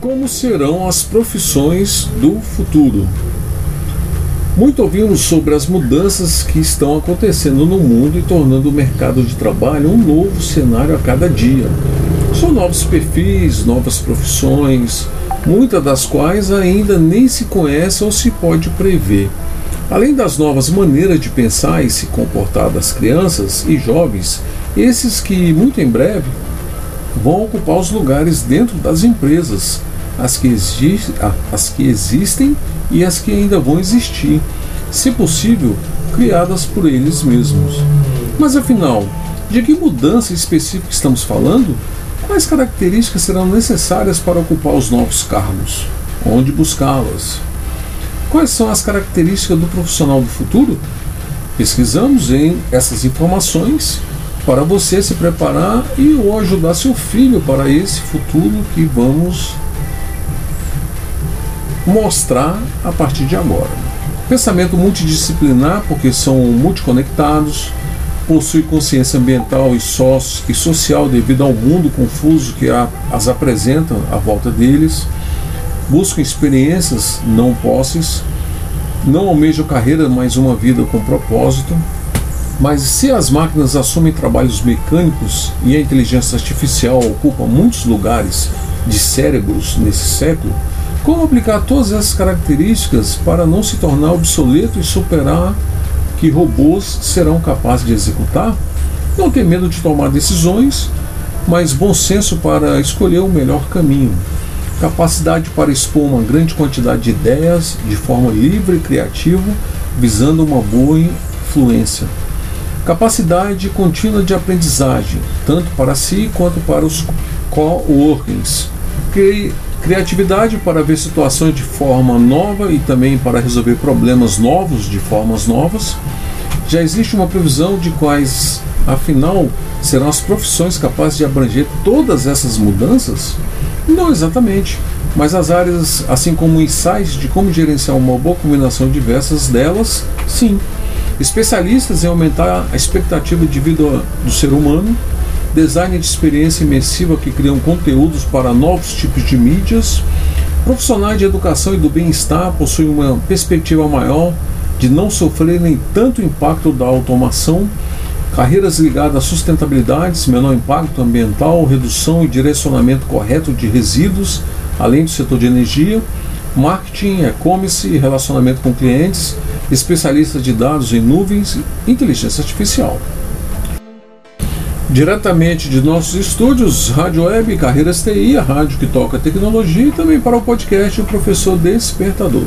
Como serão as profissões do futuro? Muito ouvimos sobre as mudanças que estão acontecendo no mundo e tornando o mercado de trabalho um novo cenário a cada dia. São novos perfis, novas profissões, muitas das quais ainda nem se conhece ou se pode prever. Além das novas maneiras de pensar e se comportar das crianças e jovens, esses que muito em breve vão ocupar os lugares dentro das empresas, as que, as que existem e as que ainda vão existir, se possível, criadas por eles mesmos. Mas afinal, de que mudança específica estamos falando? Quais características serão necessárias para ocupar os novos cargos? Onde buscá-las? Quais são as características do profissional do futuro? Pesquisamos em essas informações para você se preparar e ou ajudar seu filho para esse futuro que vamos mostrar a partir de agora. Pensamento multidisciplinar, porque são multiconectados, possui consciência ambiental e, sócio, e social devido ao mundo confuso que a, as apresentam à volta deles, buscam experiências, não posses, não almejam carreira, mas uma vida com propósito. Mas se as máquinas assumem trabalhos mecânicos e a inteligência artificial ocupa muitos lugares de cérebros nesse século, como aplicar todas essas características para não se tornar obsoleto e superar que robôs serão capazes de executar? Não ter medo de tomar decisões, mas bom senso para escolher o melhor caminho. Capacidade para expor uma grande quantidade de ideias de forma livre e criativa, visando uma boa influência. Capacidade contínua de aprendizagem, tanto para si quanto para os coworkings. Criatividade para ver situações de forma nova e também para resolver problemas novos de formas novas. Já existe uma previsão de quais, afinal, serão as profissões capazes de abranger todas essas mudanças? Não exatamente, mas as áreas, assim como insights de como gerenciar uma boa combinação diversas delas, sim. Especialistas em aumentar a expectativa de vida do ser humano, design de experiência imersiva que criam conteúdos para novos tipos de mídias. Profissionais de educação e do bem-estar possuem uma perspectiva maior de não sofrerem tanto impacto da automação. Carreiras ligadas à sustentabilidade, menor impacto ambiental, redução e direcionamento correto de resíduos, além do setor de energia, marketing, e-commerce, relacionamento com clientes, especialistas de dados em nuvens e inteligência artificial. Diretamente de nossos estúdios, Rádio Web Carreiras TI, a rádio que toca tecnologia, e também para o podcast O Professor Despertador.